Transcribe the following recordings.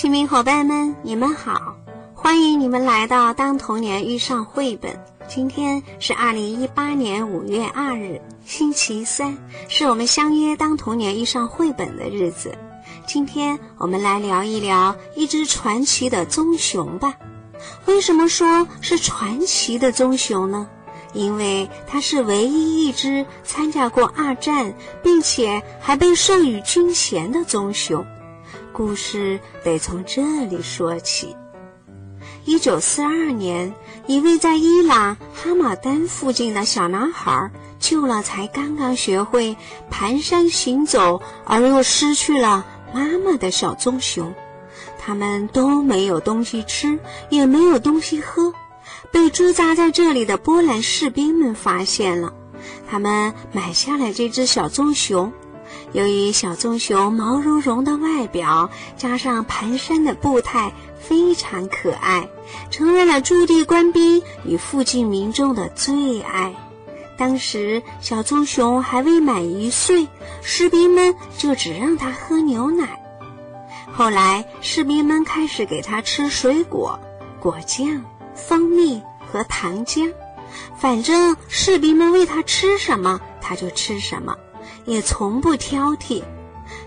亲密伙伴们，你们好，欢迎你们来到《当童年遇上绘本》。今天是二零一八年五月二日，星期三，是我们相约《当童年遇上绘本》的日子。今天我们来聊一聊一只传奇的棕熊吧。为什么说是传奇的棕熊呢？因为它是唯一一只参加过二战，并且还被授予军衔的棕熊。故事得从这里说起。一九四二年，一位在伊朗哈马丹附近的小男孩救了才刚刚学会蹒跚行走而又失去了妈妈的小棕熊。他们都没有东西吃，也没有东西喝，被驻扎在这里的波兰士兵们发现了。他们买下了这只小棕熊。由于小棕熊毛茸茸的外表加上蹒跚的步态，非常可爱，成为了驻地官兵与附近民众的最爱。当时小棕熊还未满一岁，士兵们就只让它喝牛奶。后来士兵们开始给它吃水果、果酱、蜂蜜和糖浆，反正士兵们喂它吃什么，它就吃什么。也从不挑剔，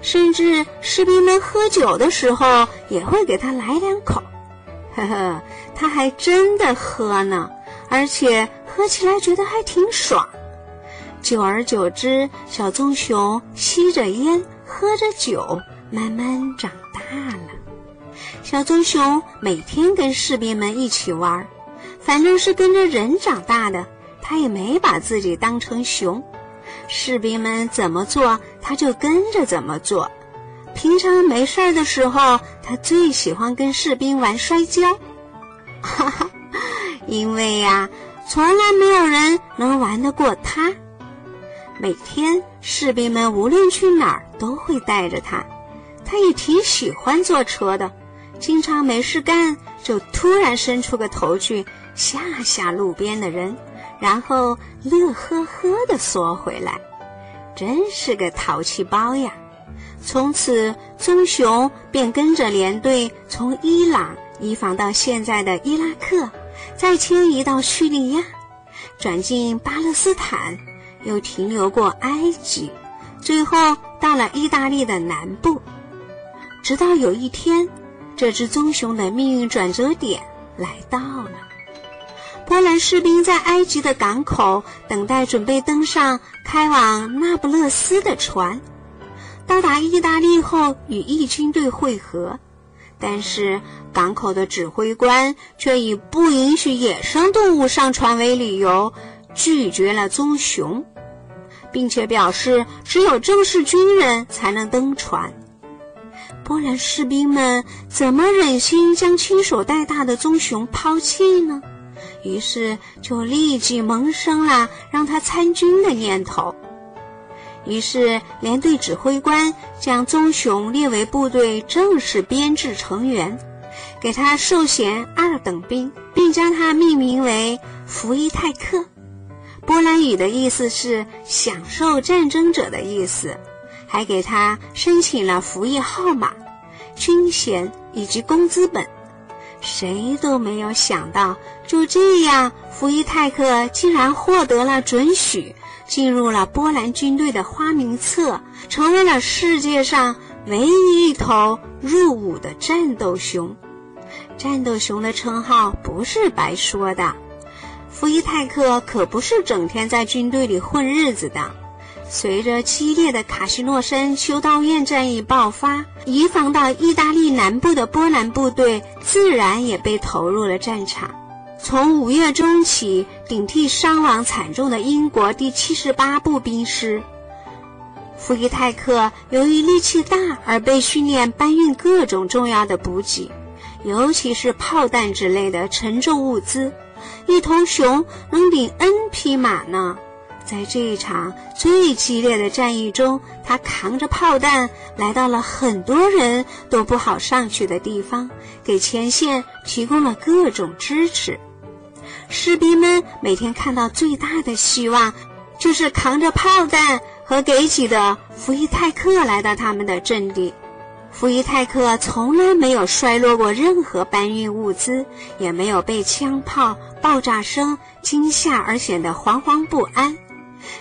甚至士兵们喝酒的时候也会给他来两口。呵呵，他还真的喝呢，而且喝起来觉得还挺爽。久而久之，小棕熊吸着烟，喝着酒，慢慢长大了。小棕熊每天跟士兵们一起玩，反正是跟着人长大的，他也没把自己当成熊。士兵们怎么做，他就跟着怎么做。平常没事儿的时候，他最喜欢跟士兵玩摔跤，哈哈，因为呀，从来没有人能玩得过他。每天，士兵们无论去哪儿都会带着他，他也挺喜欢坐车的，经常没事干就突然伸出个头去吓吓路边的人。然后乐呵呵地缩回来，真是个淘气包呀！从此，棕熊便跟着连队从伊朗移防到现在的伊拉克，再迁移到叙利亚，转进巴勒斯坦，又停留过埃及，最后到了意大利的南部。直到有一天，这只棕熊的命运转折点来到了。波兰士兵在埃及的港口等待，准备登上开往那不勒斯的船。到达意大利后，与义军队会合，但是港口的指挥官却以不允许野生动物上船为理由，拒绝了棕熊，并且表示只有正式军人才能登船。波兰士兵们怎么忍心将亲手带大的棕熊抛弃呢？于是就立即萌生了让他参军的念头。于是连队指挥官将棕熊列为部队正式编制成员，给他授衔二等兵，并将他命名为福伊泰克。波兰语的意思是“享受战争者”的意思，还给他申请了服役号码、军衔以及工资本。谁都没有想到，就这样，福伊泰克竟然获得了准许，进入了波兰军队的花名册，成为了世界上唯一一头入伍的战斗熊。战斗熊的称号不是白说的，福伊泰克可不是整天在军队里混日子的。随着激烈的卡西诺山修道院战役爆发，移防到意大利南部的波兰部队自然也被投入了战场。从五月中起，顶替伤亡惨重的英国第七十八步兵师。福伊泰克由于力气大而被训练搬运各种重要的补给，尤其是炮弹之类的沉重物资。一头熊能顶 N 匹马呢。在这一场最激烈的战役中，他扛着炮弹来到了很多人都不好上去的地方，给前线提供了各种支持。士兵们每天看到最大的希望，就是扛着炮弹和给起的福伊泰克来到他们的阵地。伏伊泰克从来没有衰落过任何搬运物资，也没有被枪炮、爆炸声惊吓而显得惶惶不安。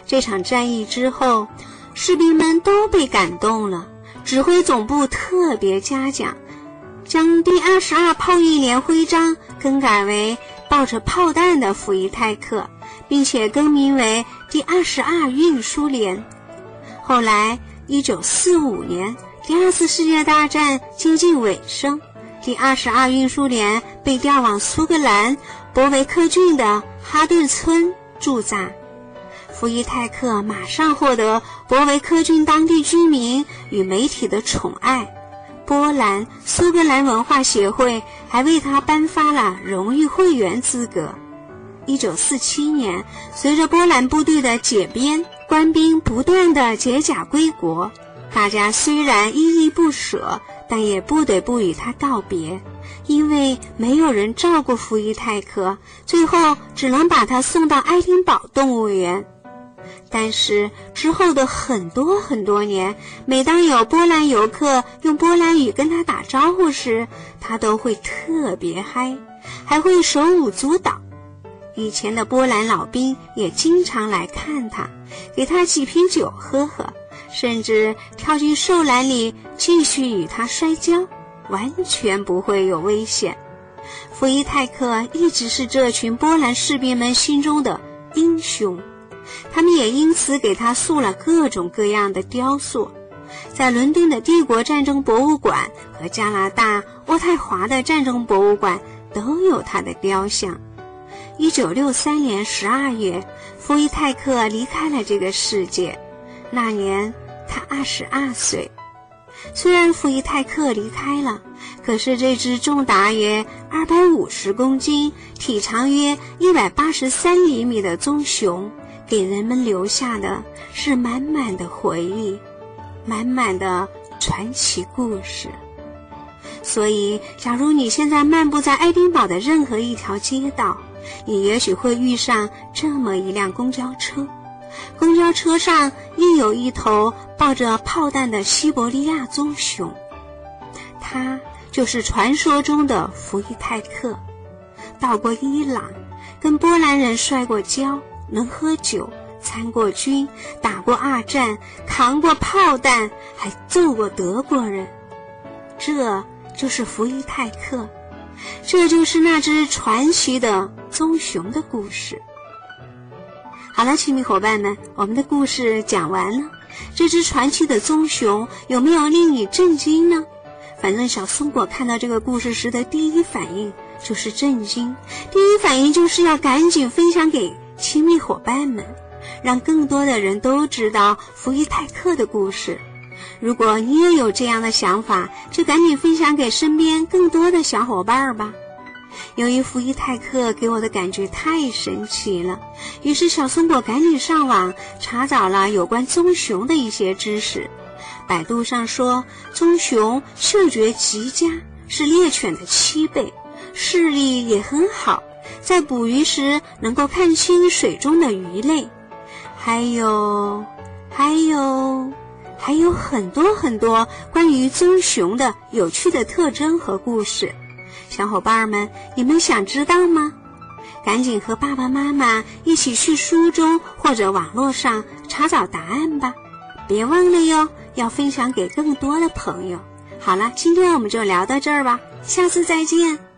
这场战役之后，士兵们都被感动了。指挥总部特别嘉奖，将第二十二炮翼连徽章更改为抱着炮弹的伏伊泰克，并且更名为第二十二运输连。后来，一九四五年，第二次世界大战接近尾声，第二十二运输连被调往苏格兰博维克郡的哈顿村驻扎。伏伊泰克马上获得博维克郡当地居民与媒体的宠爱，波兰苏格兰文化协会还为他颁发了荣誉会员资格。一九四七年，随着波兰部队的解编，官兵不断的解甲归国，大家虽然依依不舍，但也不得不与他道别，因为没有人照顾弗伊泰克，最后只能把他送到爱丁堡动物园。但是之后的很多很多年，每当有波兰游客用波兰语跟他打招呼时，他都会特别嗨，还会手舞足蹈。以前的波兰老兵也经常来看他，给他几瓶酒喝喝，甚至跳进兽栏里继续与他摔跤，完全不会有危险。伏伊泰克一直是这群波兰士兵们心中的英雄。他们也因此给他塑了各种各样的雕塑，在伦敦的帝国战争博物馆和加拿大渥太华的战争博物馆都有他的雕像。一九六三年十二月，伏伊泰克离开了这个世界，那年他二十二岁。虽然伏伊泰克离开了，可是这只重达约二百五十公斤、体长约一百八十三厘米的棕熊。给人们留下的是满满的回忆，满满的传奇故事。所以，假如你现在漫步在爱丁堡的任何一条街道，你也许会遇上这么一辆公交车。公交车上印有一头抱着炮弹的西伯利亚棕熊，它就是传说中的伏伊泰克。到过伊朗，跟波兰人摔过跤。能喝酒，参过军，打过二战，扛过炮弹，还揍过德国人。这就是伏伊泰克，这就是那只传奇的棕熊的故事。好了，亲密伙伴们，我们的故事讲完了。这只传奇的棕熊有没有令你震惊呢？反正小松果看到这个故事时的第一反应就是震惊，第一反应就是要赶紧分享给。亲密伙伴们，让更多的人都知道福伊泰克的故事。如果你也有这样的想法，就赶紧分享给身边更多的小伙伴吧。由于福伊泰克给我的感觉太神奇了，于是小松果赶紧上网查找了有关棕熊的一些知识。百度上说，棕熊嗅觉极佳，是猎犬的七倍，视力也很好。在捕鱼时能够看清水中的鱼类，还有，还有，还有很多很多关于棕熊的有趣的特征和故事。小伙伴们，你们想知道吗？赶紧和爸爸妈妈一起去书中或者网络上查找答案吧！别忘了哟，要分享给更多的朋友。好了，今天我们就聊到这儿吧，下次再见。